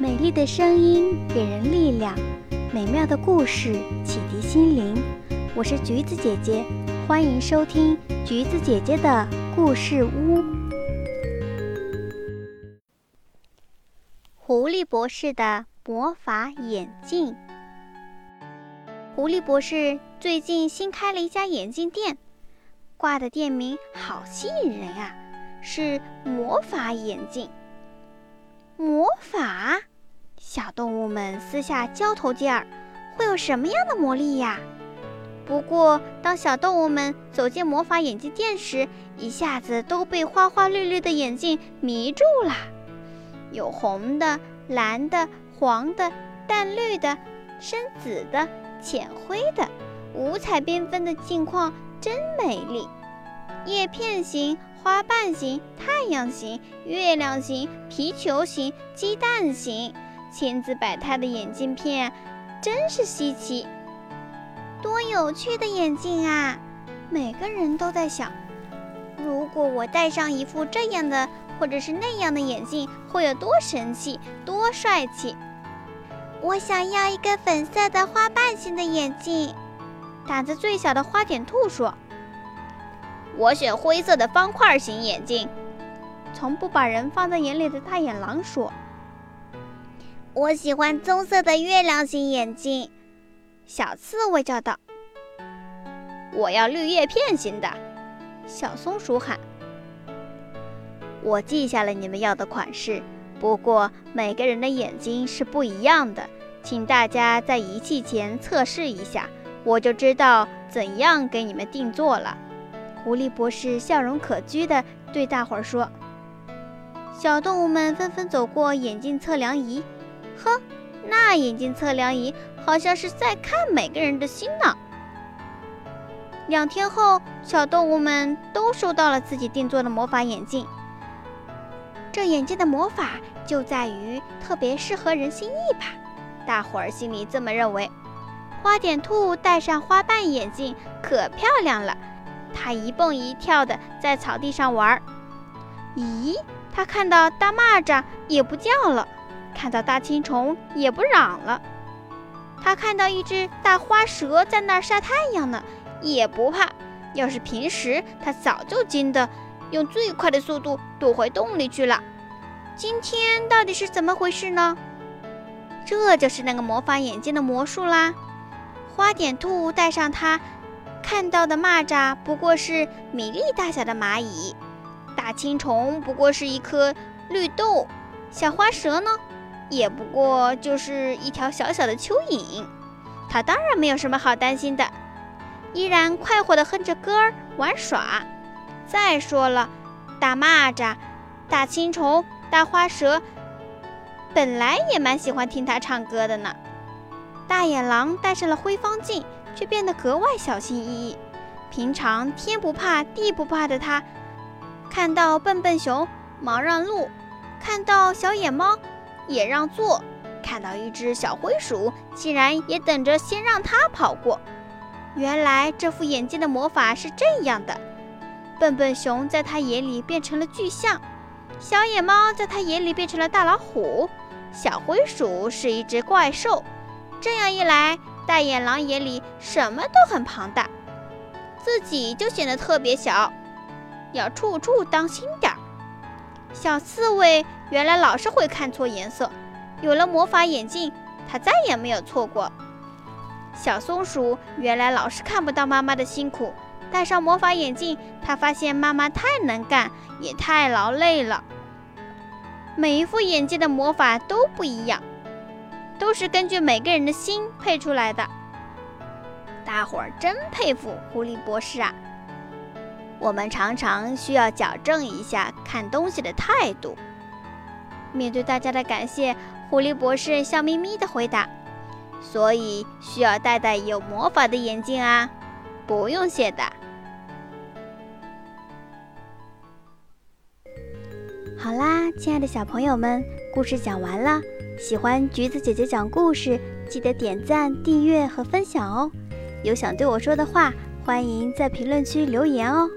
美丽的声音给人力量，美妙的故事启迪心灵。我是橘子姐姐，欢迎收听橘子姐姐的故事屋。狐狸博士的魔法眼镜。狐狸博士最近新开了一家眼镜店，挂的店名好吸引人呀，是魔法眼镜。魔法，小动物们私下交头接耳，会有什么样的魔力呀？不过，当小动物们走进魔法眼镜店时，一下子都被花花绿绿的眼镜迷住了。有红的、蓝的、黄的、淡绿的、深紫的、浅灰的，五彩缤纷的镜框真美丽，叶片型。花瓣形、太阳形、月亮形、皮球形、鸡蛋形，千姿百态的眼镜片，真是稀奇。多有趣的眼镜啊！每个人都在想，如果我戴上一副这样的或者是那样的眼镜，会有多神气、多帅气。我想要一个粉色的花瓣形的眼镜。胆子最小的花点兔说。我选灰色的方块型眼镜。从不把人放在眼里的大眼狼说：“我喜欢棕色的月亮形眼镜。”小刺猬叫道：“我要绿叶片型的。”小松鼠喊：“我记下了你们要的款式，不过每个人的眼睛是不一样的，请大家在仪器前测试一下，我就知道怎样给你们定做了。”狐狸博士笑容可掬地对大伙儿说：“小动物们纷纷走过眼镜测量仪，呵，那眼镜测量仪好像是在看每个人的心呢。”两天后，小动物们都收到了自己定做的魔法眼镜。这眼镜的魔法就在于特别适合人心意吧？大伙儿心里这么认为。花点兔戴上花瓣眼镜，可漂亮了。它一蹦一跳的在草地上玩。咦，他看到大蚂蚱也不叫了，看到大青虫也不嚷了。他看到一只大花蛇在那儿晒太阳呢，也不怕。要是平时，他早就惊得用最快的速度躲回洞里去了。今天到底是怎么回事呢？这就是那个魔法眼镜的魔术啦！花点兔戴上它。看到的蚂蚱不过是米粒大小的蚂蚁，大青虫不过是一颗绿豆，小花蛇呢，也不过就是一条小小的蚯蚓。它当然没有什么好担心的，依然快活地哼着歌儿玩耍。再说了，大蚂蚱、大青虫、大花蛇本来也蛮喜欢听它唱歌的呢。大野狼戴上了灰方镜。却变得格外小心翼翼。平常天不怕地不怕的他，看到笨笨熊忙让路，看到小野猫也让座，看到一只小灰鼠竟然也等着先让它跑过。原来这副眼镜的魔法是这样的：笨笨熊在他眼里变成了巨象，小野猫在他眼里变成了大老虎，小灰鼠是一只怪兽。这样一来。大野狼眼里什么都很庞大，自己就显得特别小，要处处当心点儿。小刺猬原来老是会看错颜色，有了魔法眼镜，他再也没有错过。小松鼠原来老是看不到妈妈的辛苦，戴上魔法眼镜，他发现妈妈太能干，也太劳累了。每一副眼镜的魔法都不一样。都是根据每个人的心配出来的，大伙儿真佩服狐狸博士啊！我们常常需要矫正一下看东西的态度。面对大家的感谢，狐狸博士笑眯眯地回答：“所以需要戴戴有魔法的眼镜啊！”不用谢的。好啦，亲爱的小朋友们，故事讲完了。喜欢橘子姐姐讲故事，记得点赞、订阅和分享哦。有想对我说的话，欢迎在评论区留言哦。